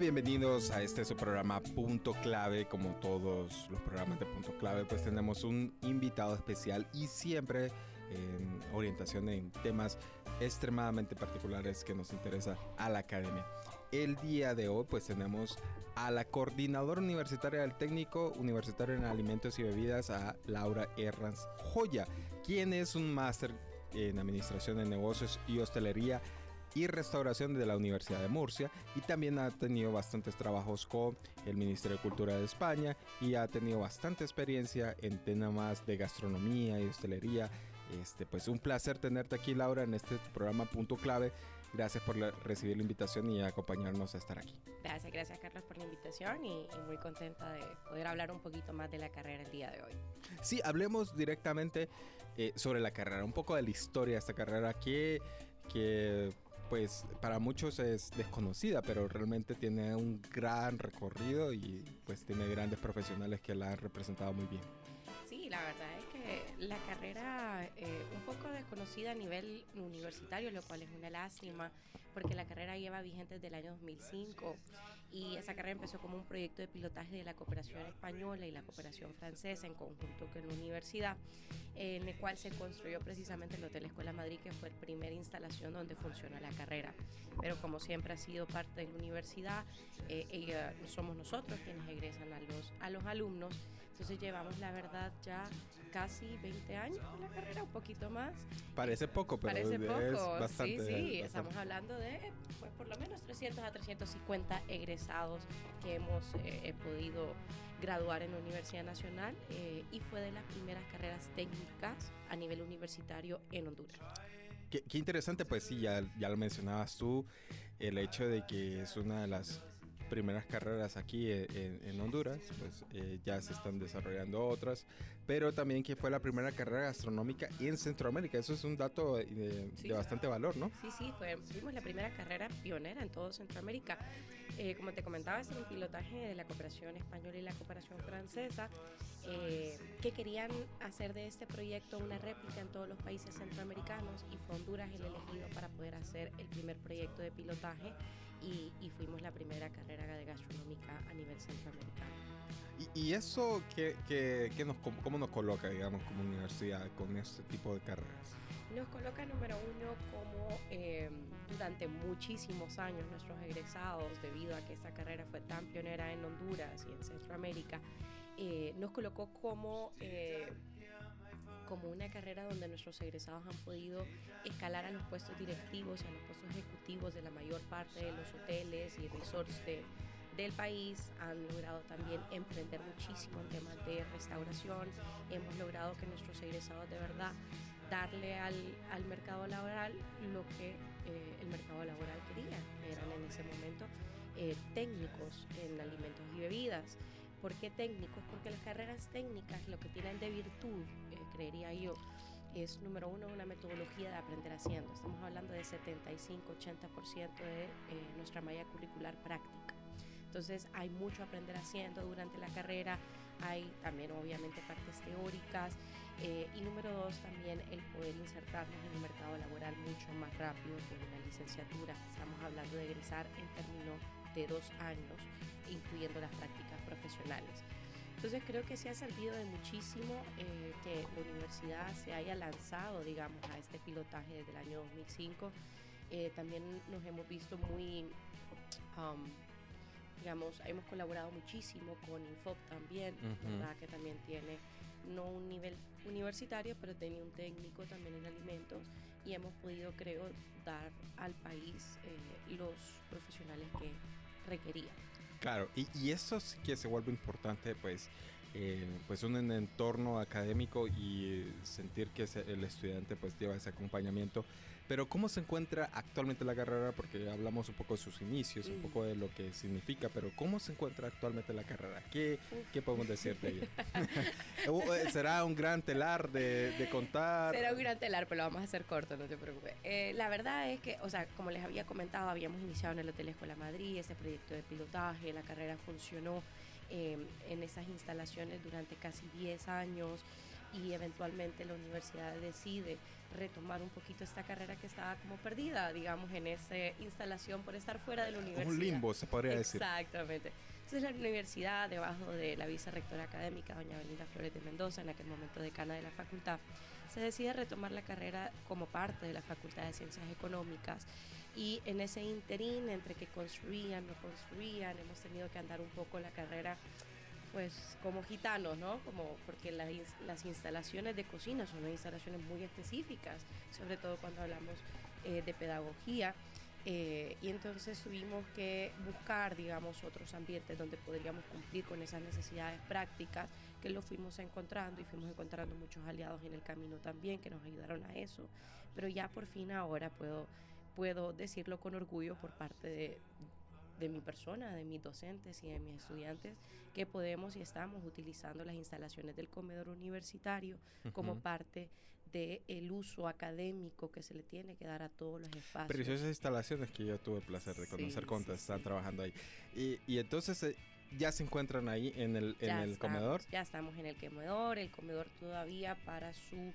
Bienvenidos a este su programa Punto Clave. Como todos los programas de Punto Clave, pues tenemos un invitado especial y siempre en orientación en temas extremadamente particulares que nos interesa a la academia. El día de hoy pues tenemos a la coordinadora universitaria del técnico universitario en alimentos y bebidas, a Laura Herranz Joya, quien es un máster en administración de negocios y hostelería y Restauración de la Universidad de Murcia y también ha tenido bastantes trabajos con el Ministerio de Cultura de España y ha tenido bastante experiencia en temas de gastronomía y hostelería. Este, pues un placer tenerte aquí Laura en este programa Punto Clave. Gracias por recibir la invitación y acompañarnos a estar aquí. Gracias, gracias Carlos por la invitación y, muy contenta de poder hablar un poquito más de la carrera el día de hoy. Sí, hablemos directamente eh, sobre la carrera, un poco de la historia de esta carrera, que, que pues para muchos es desconocida, pero realmente tiene un gran recorrido y pues tiene grandes profesionales que la han representado muy bien. Sí, la verdad es que la poco desconocida a nivel universitario, lo cual es una lástima, porque la carrera lleva vigente desde el año 2005 y esa carrera empezó como un proyecto de pilotaje de la cooperación española y la cooperación francesa en conjunto con la universidad, en el cual se construyó precisamente el Hotel Escuela Madrid, que fue la primera instalación donde funciona la carrera. Pero como siempre ha sido parte de la universidad, eh, somos nosotros quienes egresan a los, a los alumnos, entonces llevamos la verdad ya casi 20 años con la carrera, un poquito más. Parece poco, pero Parece es poco. bastante. Sí, sí, estamos hablando de pues, por lo menos 300 a 350 egresados que hemos eh, podido graduar en la Universidad Nacional eh, y fue de las primeras carreras técnicas a nivel universitario en Honduras. Qué, qué interesante, pues sí, ya, ya lo mencionabas tú, el hecho de que es una de las primeras carreras aquí en, Honduras, pues eh, ya se están desarrollando otras, pero también que fue la primera carrera gastronómica en Centroamérica. Eso es un dato de, bastante valor, ¿no? Sí, sí, fue, fuimos la primera carrera pionera en todo Centroamérica. Eh, como te comentaba, es el pilotaje de la cooperación española y la cooperación francesa, eh, que querían hacer de este proyecto una réplica en todos los países centroamericanos y fue Honduras el elegido para poder hacer el primer proyecto de pilotaje y, fuimos la primera carrera de gastronómica a nivel centroamericano. ¿Y, eso qué, qué, nos, cómo nos coloca, digamos, como universidad con este tipo de carreras? Nos coloca número uno como eh, durante muchísimos años nuestros egresados, debido a que esta carrera fue tan pionera en Honduras y en Centroamérica, eh, nos colocó como, eh, como una carrera donde nuestros egresados han podido escalar a los puestos directivos y a los puestos ejecutivos de la mayor parte de los hoteles y resorts del país, han logrado también emprender muchísimo en temas de restauración, hemos logrado que nuestros egresados de verdad darle al, al mercado laboral lo que eh, el mercado laboral quería, eran en ese momento técnicos en alimentos y bebidas. ¿Por qué técnicos? Porque las carreras técnicas lo que tienen de virtud, eh, creería yo, es número uno una metodología de aprender haciendo. Estamos hablando de 75-80% de eh, nuestra malla curricular práctica. Entonces hay mucho aprender haciendo durante la carrera, hay también obviamente partes teóricas eh, y número dos también el poder insertarnos en el mercado laboral mucho más rápido en una licenciatura. Estamos hablando de egresar en términos de dos años, incluyendo las prácticas profesionales. Entonces creo que se ha servido de muchísimo eh, que la universidad se haya lanzado, digamos, a este pilotaje desde el año 2005. Eh, también nos hemos visto muy, um, digamos, hemos colaborado muchísimo con Infop también, ¿verdad? que también tiene no un nivel universitario, pero tenía un técnico también en alimentos y hemos podido, creo, dar al país eh, los profesionales que requería. Claro, y, y eso sí que se vuelve importante, pues, eh, pues un entorno académico y sentir que el estudiante pues lleva ese acompañamiento. Pero ¿cómo se encuentra actualmente la carrera? Porque hablamos un poco de sus inicios, un poco de lo que significa, pero ¿cómo se encuentra actualmente la carrera? ¿Qué, ¿qué podemos decir de ella? Uh, eh, ¿Será un gran telar de, de, contar? Será un gran telar, pero lo vamos a hacer corto, no te preocupes. Eh, la verdad es que, o sea, como les había comentado, habíamos iniciado en el Hotel Escuela Madrid ese proyecto de pilotaje, la carrera funcionó Em, en esas instalaciones durante casi 10 años y eventualmente la universidad decide retomar un poquito esta carrera que estaba como perdida, digamos, en esa instalación por estar fuera de la universidad. Un limbo, se podría decir. Exactamente. Entonces la universidad, debajo de la vicerrectora académica, doña Belinda Flores de Mendoza, en aquel momento decana de la facultad, se decide retomar la carrera como parte de la Facultad de Ciencias Económicas y en ese interín entre que construían, no construían, hemos tenido que andar un poco la carrera pues como gitanos, ¿no? Como porque las, las instalaciones de cocina son instalaciones muy específicas, sobre todo cuando hablamos eh, de pedagogía. Eh, y entonces tuvimos que buscar, digamos, otros ambientes donde podríamos cumplir con esas necesidades prácticas, que lo fuimos encontrando y fuimos encontrando muchos aliados en el camino también que nos ayudaron a eso. Pero ya por fin ahora puedo puedo decirlo con orgullo por parte de, de mi persona, de mis docentes y de mis estudiantes, que podemos y estamos utilizando las instalaciones del comedor universitario como parte del uso académico que se le tiene que dar a todos los espacios. Preciosas instalaciones que yo tuve el placer de conocer cuando están trabajando ahí. Y, y entonces... Eh, ¿Ya se encuentran ahí en el, en el comedor? Ya estamos en el comedor, el comedor todavía para su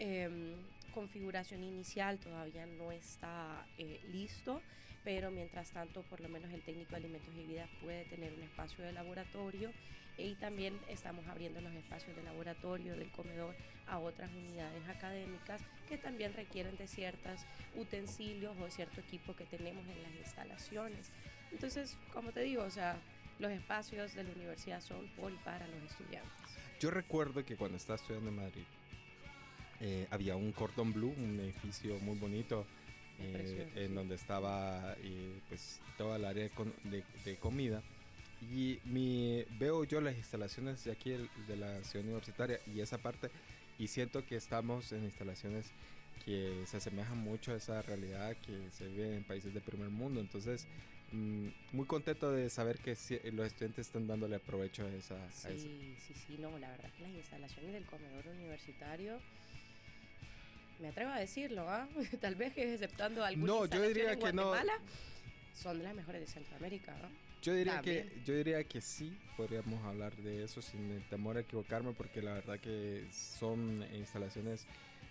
eh, configuración inicial todavía no está eh, listo, pero mientras tanto, por lo menos el técnico de alimentos y vidas puede tener un espacio de laboratorio y también estamos abriendo los espacios de laboratorio del comedor a otras unidades académicas que también requieren de ciertos utensilios o cierto equipo que tenemos en las instalaciones. Entonces, como te digo, o sea, los espacios de la universidad son por y para los estudiantes. Yo recuerdo que cuando estaba estudiando en Madrid, eh, había un cordón blue, un edificio muy bonito, eh, en donde estaba eh, pues toda el área de, comida. Y mi, veo yo las instalaciones de aquí de la ciudad universitaria y esa parte y siento que estamos en instalaciones que se asemejan mucho a esa realidad que se vive en países de primer mundo. Entonces, mm, muy contento de saber que los estudiantes están dándole provecho a, esa, sí, eso. Sí, sí, no, la verdad que las instalaciones del comedor universitario me atrevo a decirlo, ¿ah? tal vez que exceptando algunas no, yo diría que no. son de las mejores de Centroamérica. ¿no? Yo diría que yo diría que sí podríamos hablar de eso sin temor a equivocarme porque la verdad que son instalaciones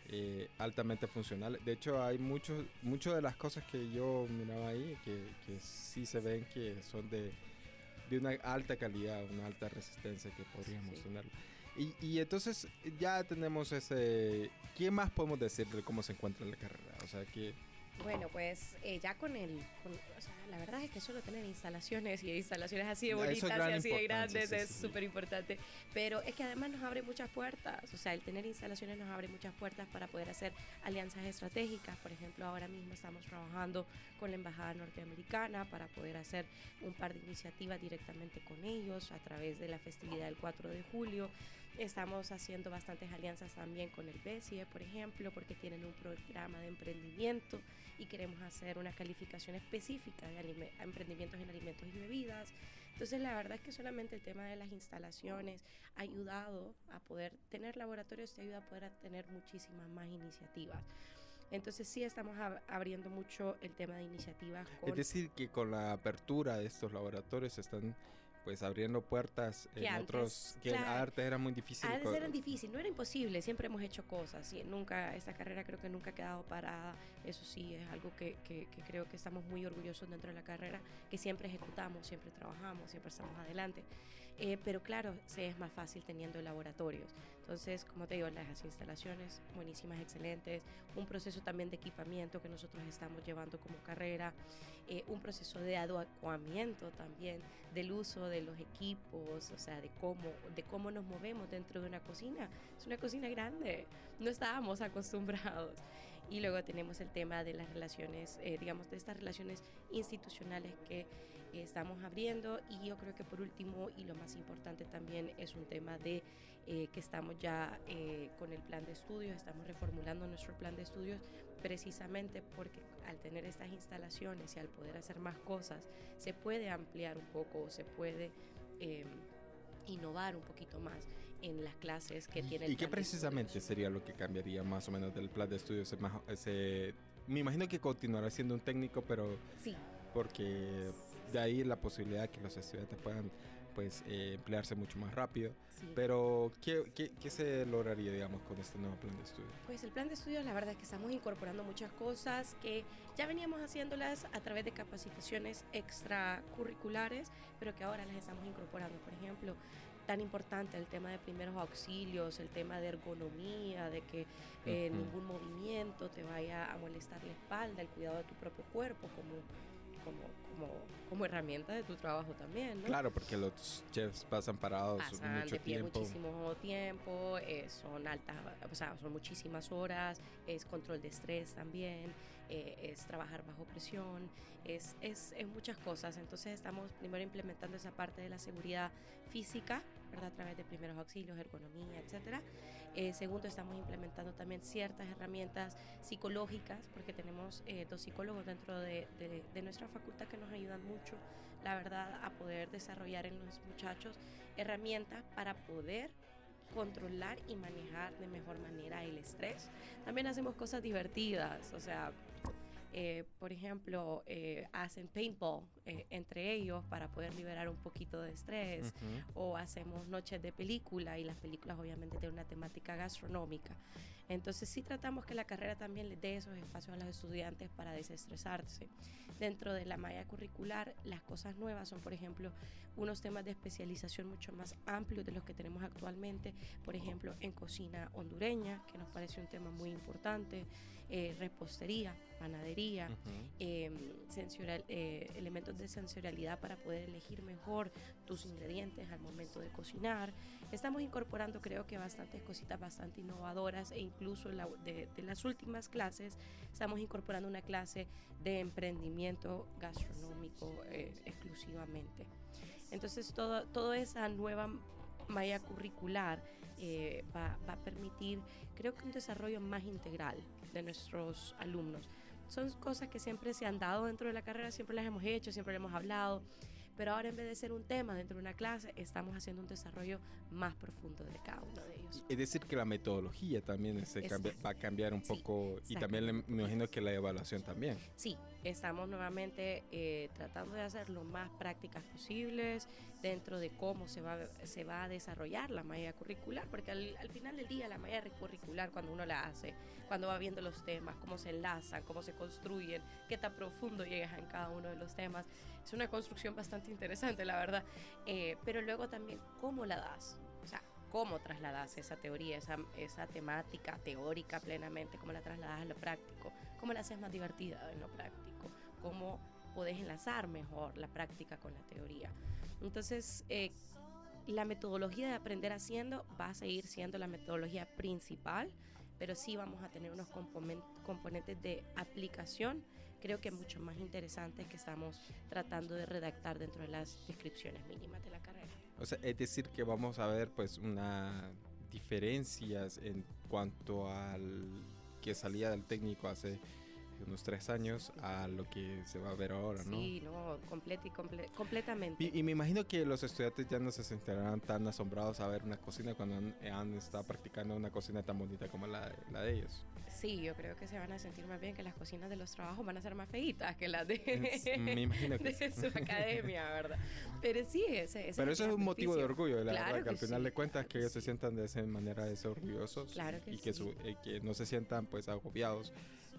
eh, altamente funcionales. De hecho hay muchos muchas de las cosas que yo miraba ahí que, que sí se ven que son de, de una alta calidad, una alta resistencia que podríamos tener. Y, entonces ya tenemos ese... ¿Qué más podemos decir de cómo se encuentra la carrera? O sea, que... Bueno, pues eh, ya con el... o sea, la verdad es que solo tener instalaciones y instalaciones así de bonitas y así de grandes es súper importante. Pero es que además nos abre muchas puertas. O sea, el tener instalaciones nos abre muchas puertas para poder hacer alianzas estratégicas. Por ejemplo, ahora mismo estamos trabajando con la Embajada Norteamericana para poder hacer un par de iniciativas directamente con ellos a través de la festividad del 4 de julio. Estamos haciendo bastantes alianzas también con el BESIE, por ejemplo, porque tienen un programa de emprendimiento y queremos hacer una calificación específica de emprendimientos en alimentos y bebidas. Entonces, la verdad es que solamente el tema de las instalaciones ha ayudado a poder tener laboratorios, te ayuda a poder tener muchísimas más iniciativas. Entonces sí estamos abriendo mucho el tema de iniciativas. es decir, que con la apertura de estos laboratorios están pues abriendo puertas en otros que antes era muy difícil. Antes era difícil, no era imposible, siempre hemos hecho cosas, y nunca, esta carrera creo que nunca ha quedado parada, eso sí es algo que, que, que, creo que estamos muy orgullosos dentro de la carrera, que siempre ejecutamos, siempre trabajamos, siempre estamos adelante. Eh, pero claro, se es más fácil teniendo laboratorios. Entonces, como te digo, las instalaciones buenísimas, excelentes, un proceso también de equipamiento que nosotros estamos llevando como carrera, eh, un proceso de adecuamiento también del uso de los equipos, o sea, de cómo, de cómo nos movemos dentro de una cocina. Es una cocina grande, no estábamos acostumbrados. Y luego tenemos el tema de las relaciones, eh, digamos, de estas relaciones institucionales que estamos abriendo y yo creo que por último y lo más importante también es un tema de eh, que estamos ya eh, con el plan de estudios, estamos reformulando nuestro plan de estudios precisamente porque al tener estas instalaciones y al poder hacer más cosas, se puede ampliar un poco, se puede em, innovar un poquito más en las clases que tiene ¿Y qué precisamente sería lo que cambiaría más o menos del plan de estudios? Ese, me imagino que continuará siendo un técnico, pero... Sí. Porque de ahí la posibilidad de que los estudiantes puedan pues eh, emplearse mucho más rápido. Pero, ¿qué, ¿qué, qué, se lograría, digamos, con este nuevo plan de estudio? Pues el plan de estudio, la verdad es que estamos incorporando muchas cosas que ya veníamos haciéndolas a través de capacitaciones extracurriculares, pero que ahora las estamos incorporando. Por ejemplo, tan importante el tema de primeros auxilios, el tema de ergonomía, de que eh, ningún movimiento te vaya a molestar la espalda, el cuidado de tu propio cuerpo, como como, como, como herramienta de tu trabajo también, ¿no? Claro, porque los chefs pasan parados pasan mucho de pie tiempo. muchísimo tiempo, eh, son altas, o sea, son muchísimas horas, es control de estrés también, eh, es trabajar bajo presión, es, es, es, muchas cosas. Entonces estamos primero implementando esa parte de la seguridad física, ¿verdad? A través de primeros auxilios, ergonomía, etcétera. Eh, segundo, estamos implementando también ciertas herramientas psicológicas, porque tenemos eh, dos psicólogos dentro de, de, de, nuestra facultad que nos ayudan mucho, la verdad, a poder desarrollar en los muchachos herramientas para poder controlar y manejar de mejor manera el estrés. También hacemos cosas divertidas, o sea, eh, por ejemplo, eh, hacen paintball eh, entre ellos para poder liberar un poquito de estrés, uh -huh. o hacemos noches de película y las películas obviamente tienen una temática gastronómica. Entonces sí tratamos que la carrera también les dé esos espacios a los estudiantes para desestresarse. Dentro de la malla curricular, las cosas nuevas son, por ejemplo, unos temas de especialización mucho más amplios de los que tenemos actualmente, por ejemplo, en cocina hondureña, que nos parece un tema muy importante, eh, repostería, panadería, uh -huh. eh, sensorial, elementos de sensorialidad para poder elegir mejor tus ingredientes al momento de cocinar. Estamos incorporando creo que bastantes cositas bastante innovadoras e incluso la, de, de, las últimas clases estamos incorporando una clase de emprendimiento gastronómico eh, exclusivamente. Entonces todo, toda esa nueva malla curricular eh, va, va, a permitir, creo que un desarrollo más integral de nuestros alumnos. Son cosas que siempre se han dado dentro de la carrera, siempre las hemos hecho, siempre las hemos hablado, pero ahora en vez de ser un tema dentro de una clase, estamos haciendo un desarrollo más profundo de cada uno de ellos. Es decir, que la metodología también se cambia, va a cambiar un poco sí, y también me imagino que la evaluación también. Sí, estamos nuevamente eh, tratando de hacer lo más prácticas posibles dentro de cómo se va, se va a desarrollar la malla curricular, porque al, al final del día la malla curricular cuando uno la hace, cuando va viendo los temas, cómo se enlazan, cómo se construyen, qué tan profundo llegas en cada uno de los temas, es una construcción bastante interesante, la verdad. Eh, pero luego también, ¿cómo la das? O sea, ¿cómo trasladas esa teoría, esa, esa temática teórica plenamente? ¿Cómo la trasladas a lo práctico? ¿Cómo la haces más divertida en lo práctico? ¿Cómo podés enlazar mejor la práctica con la teoría? Entonces, eh, la metodología de aprender haciendo va a seguir siendo la metodología principal, pero sí vamos a tener unos componentes de aplicación creo que mucho más interesantes que estamos tratando de redactar dentro de las descripciones mínimas de la carrera. O sea, es decir que vamos a ver pues una diferencias en cuanto al que salía del técnico hace unos tres años a lo que se va a ver ahora, ¿no? Sí, no, y comple completamente. Y, y, me imagino que los estudiantes ya no se sentirán tan asombrados a ver una cocina cuando han, han estado practicando una cocina tan bonita como la, la, de ellos. Sí, yo creo que se van a sentir más bien que las cocinas de los trabajos van a ser más feitas que las de, es, me imagino que de su academia, ¿verdad? Pero sí, ese, ese Pero eso es un motivo de orgullo, la claro verdad, que, al final sí. de cuentas que ellos sí. se sientan de esa manera de ser orgullosos claro que y que, sí. su, eh, que no se sientan pues agobiados.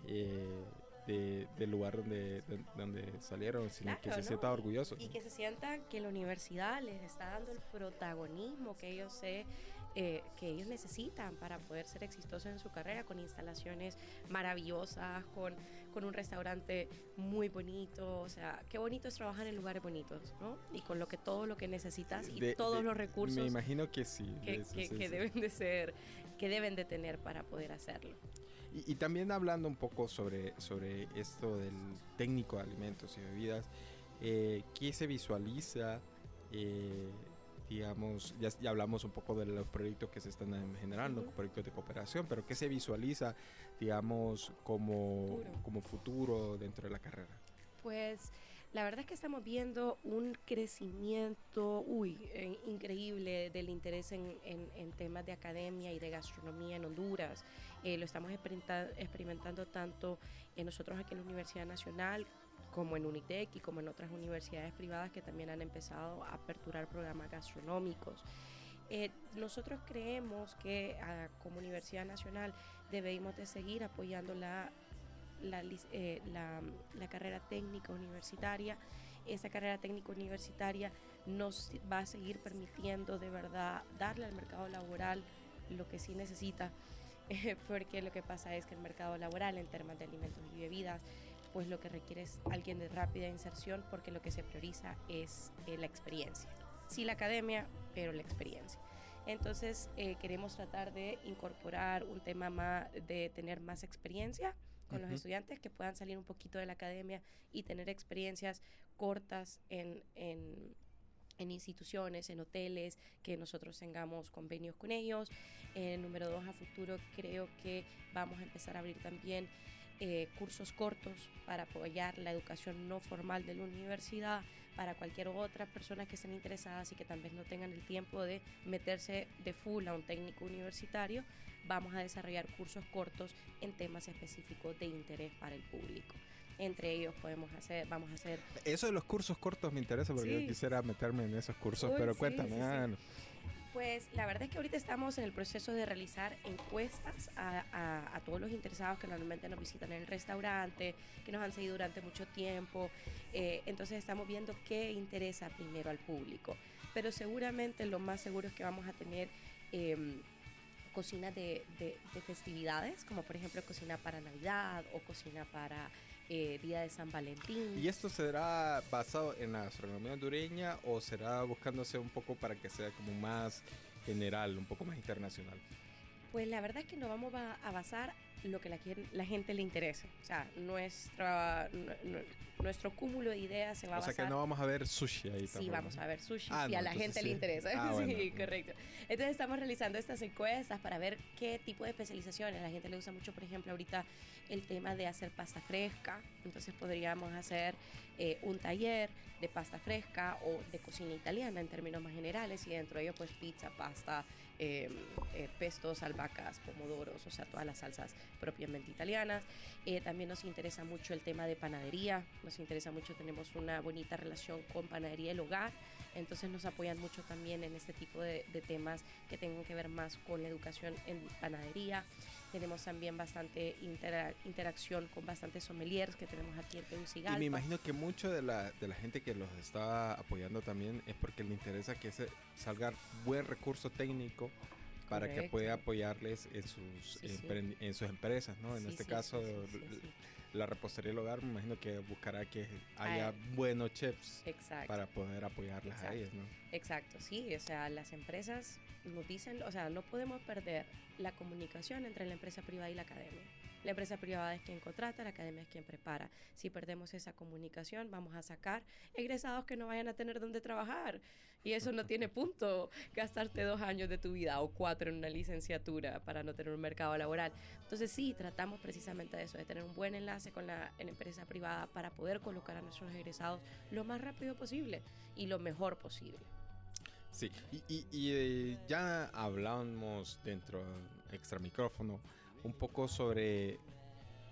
Eh, de, del lugar donde, de, donde salieron, sino claro, que se ¿no? sientan orgullosos. Y que se sientan que la universidad les está dando el protagonismo que ellos se eh, que ellos necesitan para poder ser exitosos en su carrera, con instalaciones maravillosas, con, con un restaurante muy bonito, o sea, qué bonito es trabajar en lugares bonitos, ¿no? Y con lo que todo lo que necesitas y de, todos los recursos me imagino que sí, que, eso, que, sí, que sí. deben de ser, que deben de tener para poder hacerlo. Y, y, también hablando un poco sobre, sobre esto del técnico de alimentos y bebidas, eh, ¿qué se visualiza? Eh, digamos, ya, ya, hablamos un poco de los proyectos que se están generando, proyectos de cooperación, pero ¿qué se visualiza, digamos, como futuro, como futuro dentro de la carrera? Pues la verdad es que estamos viendo un crecimiento, uy, eh, increíble del interés en, en, en, temas de academia y de gastronomía en Honduras. Eh, lo estamos experimentando, tanto en nosotros aquí en la Universidad Nacional como en Unitec y como en otras universidades privadas que también han empezado a aperturar programas gastronómicos. Eh, nosotros creemos que ah, como Universidad Nacional debemos de seguir apoyando la la, eh, la, carrera técnica universitaria. Esa carrera técnica universitaria nos va a seguir permitiendo de verdad darle al mercado laboral lo que sí necesita, porque lo que pasa es que el mercado laboral en temas de alimentos y bebidas, pues lo que requiere es alguien de rápida inserción, porque lo que se prioriza es eh, la experiencia. Sí, la academia, pero la experiencia. Entonces, eh, queremos tratar de incorporar un tema más de tener más experiencia con los estudiantes que puedan salir un poquito de la academia y tener experiencias cortas en, en, en instituciones, en hoteles, que nosotros tengamos convenios con ellos. Eh, número dos, a futuro creo que vamos a empezar a abrir también eh, cursos cortos para apoyar la educación no formal de la universidad para cualquier otra persona que estén interesadas y que tal vez no tengan el tiempo de meterse de full a un técnico universitario vamos a desarrollar cursos cortos en temas específicos de interés para el público. Entre ellos podemos hacer, vamos a hacer... Eso de los cursos cortos me interesa porque yo quisiera meterme en esos cursos, pero cuéntame. Ah, pues la verdad es que ahorita estamos en el proceso de realizar encuestas a, a, a, todos los interesados que normalmente nos visitan en el restaurante, que nos han seguido durante mucho tiempo. Eh, entonces estamos viendo qué interesa primero al público. Pero seguramente lo más seguro es que vamos a tener... Eh, cocina de, de, de, festividades, como por ejemplo cocina para Navidad o cocina para eh, Día de San Valentín. ¿Y esto será basado en la gastronomía hondureña o será buscándose un poco para que sea como más general, un poco más internacional? Pues la verdad es que nos vamos a, a basar lo que la, la, gente le interese. O sea, nuestra, nuestro cúmulo de ideas se va a basar... O sea, que no vamos a ver sushi ahí Sí, vamos a ver sushi ah, si no, a la gente sí. le interesa. Ah, sí, bueno. correcto. Entonces estamos realizando estas encuestas para ver qué tipo de especializaciones. La gente le gusta mucho, por ejemplo, ahorita el tema de hacer pasta fresca. Entonces podríamos hacer eh, un taller de pasta fresca o de cocina italiana en términos más generales y dentro de ello pues pizza, pasta, eh, eh, pestos, albahacas, pomodoros, o sea, todas las salsas propiamente italianas. Eh, también nos interesa mucho el tema de panadería, nos interesa mucho, tenemos una bonita relación con Panadería del Hogar, entonces nos apoyan mucho también en este tipo de, de temas que tengan que ver más con la educación en panadería. Tenemos también bastante intera interacción con bastantes sommeliers que tenemos aquí en Tegucigalpa. Y me imagino que mucho de la, de la gente que los está apoyando también es porque le interesa que se salga buen recurso técnico para Correcto. que pueda apoyarles en sus, sí, sí. en sus empresas, ¿no? En este caso, la repostería del hogar, me imagino que buscará que haya Ay. buenos chefs Exacto. para poder apoyarlas Exacto. a ellas, ¿no? Exacto, sí, o sea, las empresas nos dicen, o sea, no podemos perder la comunicación entre la empresa privada y la academia. La empresa privada es quien contrata, la academia es quien prepara. Si perdemos esa comunicación, vamos a sacar egresados que no vayan a tener dónde trabajar. Y eso no tiene punto, gastarte dos años de tu vida o cuatro en una licenciatura para no tener un mercado laboral. Entonces sí, tratamos precisamente de eso, de tener un buen enlace con la, empresa privada para poder colocar a nuestros egresados lo más rápido posible y lo mejor posible. Sí, y, y, y eh, ya hablamos dentro, extra micrófono, un poco sobre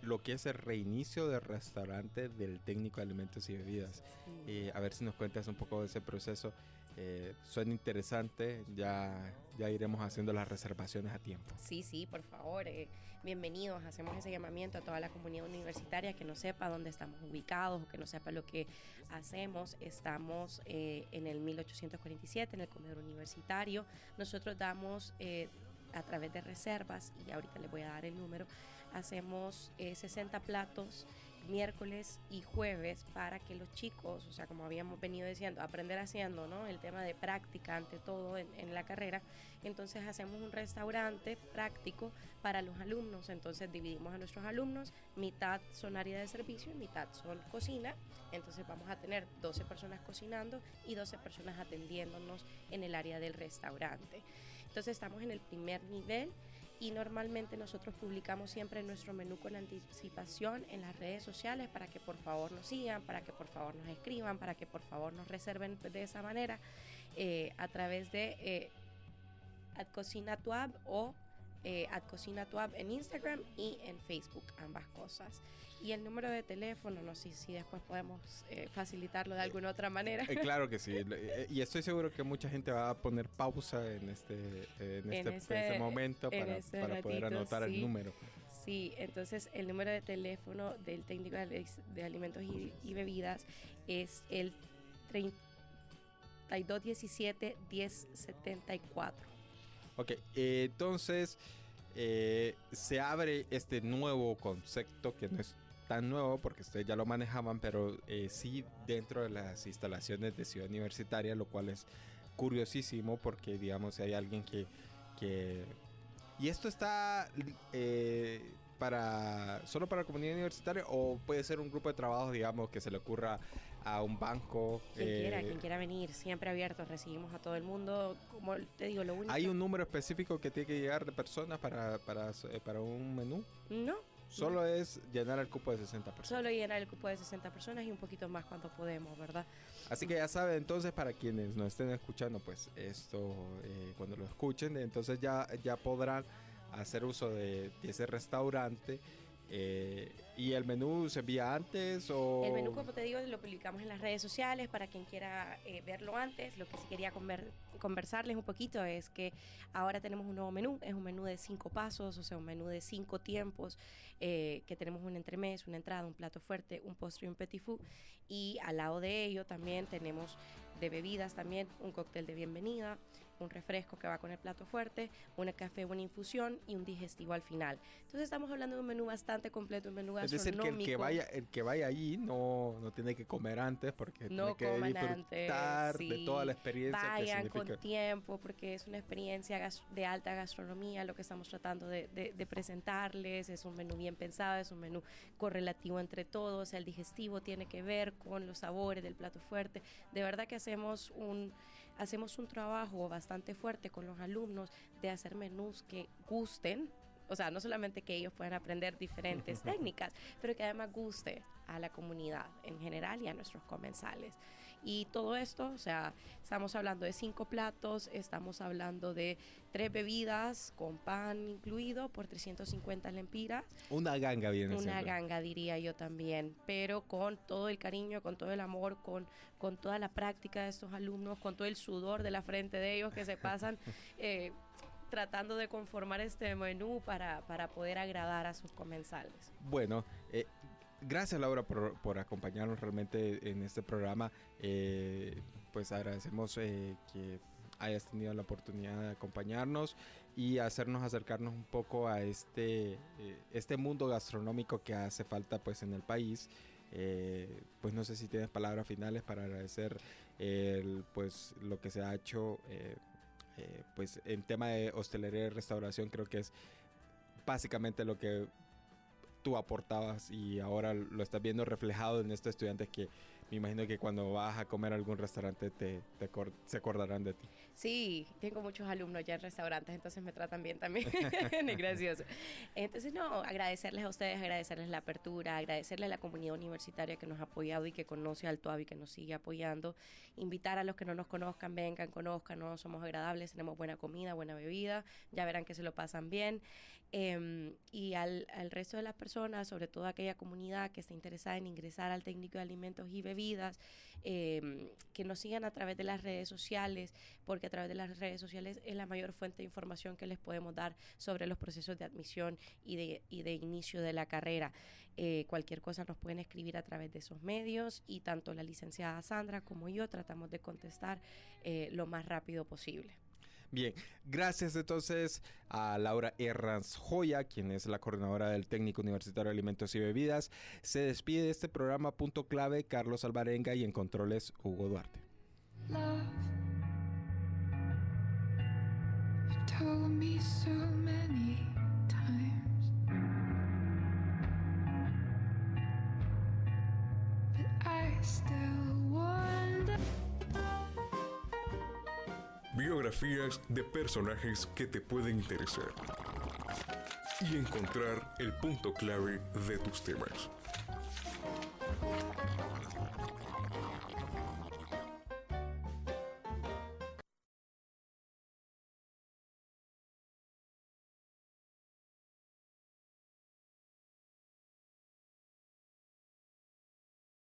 lo que es el reinicio del restaurante del técnico de alimentos y bebidas. Eh, a ver si nos cuentas un poco de ese proceso. Eh, suena interesante, ya, ya iremos haciendo las reservaciones a tiempo. Sí, sí, por favor, eh, bienvenidos. Hacemos ese llamamiento a toda la comunidad universitaria que no sepa dónde estamos ubicados o que no sepa lo que hacemos. Estamos eh, en el 1847, en el comedor universitario. Nosotros damos a través de reservas, y ahorita les voy a dar el número, hacemos 60 platos miércoles y jueves para que los chicos, o sea, como habíamos venido diciendo, aprender haciendo, ¿no? El tema de práctica ante todo en, en, la carrera. Entonces hacemos un restaurante práctico para los alumnos. Entonces dividimos a nuestros alumnos, mitad son área de servicio y mitad son cocina. Entonces vamos a tener 12 personas cocinando y 12 personas atendiéndonos en el área del restaurante. Entonces estamos en el primer nivel y normalmente nosotros publicamos siempre nuestro menú con anticipación en las redes sociales para que por favor nos sigan, para que por favor nos escriban, para que por favor nos reserven de esa manera eh, a través de eh, AdCocinaTuab o eh, AdCocinaTuab en Instagram y en Facebook, ambas cosas y el número de teléfono, no sé si después podemos eh, facilitarlo de alguna otra manera. Eh, claro que sí, y estoy seguro que mucha gente va a poner pausa en este, en este, este momento para, para poder anotar el número. Sí, entonces el número de teléfono del técnico de alimentos y, y bebidas es el 3217-1074. Ok, entonces... se abre este nuevo concepto que no es tan nuevo porque ustedes ya lo manejaban, pero eh, sí dentro de las instalaciones de Ciudad Universitaria, lo cual es curiosísimo porque, digamos, hay alguien que... que y esto está eh, para solo para la comunidad universitaria o puede ser un grupo de trabajo, digamos, que se le ocurra a un banco. Quien quiera, quien eh, quiera venir, siempre abierto, recibimos a todo el mundo. Como te digo, lo único. ¿Hay un número específico que tiene que llegar de personas para, para, para un menú? No, Solo es llenar el cupo de 60 personas. Solo llenar el cupo de 60 personas y un poquito más cuando podemos, ¿verdad? Así que ya saben, entonces para quienes no estén escuchando, pues esto, eh, cuando lo escuchen, entonces ya, ya podrán hacer uso de, de ese restaurante eh, ¿Y el menú se envía antes o...? El menú, como te digo, lo publicamos en las redes sociales para quien quiera eh, verlo antes. Lo que sí quería conversarles un poquito es que ahora tenemos un nuevo menú. Es un menú de cinco pasos, o sea, un menú de cinco tiempos, eh, que tenemos un entremés, una entrada, un plato fuerte, un postre y un petit food. Y al lado de ello también tenemos de bebidas también un cóctel de bienvenida, un refresco que va con el plato fuerte, una café, una infusión y un digestivo al final. Entonces estamos hablando de un menú bastante completo, un menú gastronómico. Es decir, que el que vaya, el que vaya allí no, no tiene que comer antes porque no tiene que disfrutar de toda la experiencia. Vayan con tiempo porque es una experiencia de alta gastronomía lo que estamos tratando de, de, presentarles. Es un menú bien pensado, es un menú correlativo entre todos. El digestivo tiene que ver con los sabores del plato fuerte. De verdad que hacemos un hacemos un trabajo bastante fuerte con los alumnos de hacer menús que gusten, o sea, no solamente que ellos puedan aprender diferentes técnicas, pero que además guste a la comunidad en general y a nuestros comensales. Y todo esto, o sea, estamos hablando de cinco platos, estamos hablando de tres bebidas con pan incluido por 350 lempiras. Una ganga viene Una ganga diría yo también, pero con todo el cariño, con todo el amor, con, con toda la práctica de estos alumnos, con todo el sudor de la frente de ellos que se pasan. Eh, tratando de conformar este menú para, para poder agradar a sus comensales. Bueno, eh, gracias Laura por, por, acompañarnos realmente en este programa. Eh, pues agradecemos eh, que hayas tenido la oportunidad de acompañarnos y hacernos acercarnos un poco a este, este mundo gastronómico que hace falta pues en el país. pues no sé si tienes palabras finales para agradecer el, pues lo que se ha hecho eh, pues en tema de hostelería y restauración creo que es básicamente lo que tú aportabas y ahora lo estás viendo reflejado en estos estudiantes que me imagino que cuando vas a comer a algún restaurante te, se acordarán de ti. Sí, tengo muchos alumnos ya en restaurantes, entonces me tratan bien también. es gracioso. Entonces, no, agradecerles a ustedes, agradecerles la apertura, agradecerles a la comunidad universitaria que nos ha apoyado y que conoce al TUAB y que nos sigue apoyando. Invitar a los que no nos conozcan, vengan, conozcan, no somos agradables, tenemos buena comida, buena bebida, ya verán que se lo pasan bien. Em, y al, resto de las personas, sobre todo aquella comunidad que está interesada en ingresar al técnico de alimentos y bebidas, em, que nos sigan a través de las redes sociales, porque a través de las redes sociales es la mayor fuente de información que les podemos dar sobre los procesos de admisión y de, y de inicio de la carrera. Eh, cualquier cosa nos pueden escribir a través de esos medios y tanto la licenciada Sandra como yo tratamos de contestar eh, lo más rápido posible. Bien, gracias entonces a Laura Herranz Joya, quien es la coordinadora del Técnico Universitario de Alimentos y Bebidas. Se despide de este programa Punto Clave, Carlos Alvarenga y en Controles, Hugo Duarte. Biografías de personajes que te pueden interesar y encontrar el punto clave de tus temas.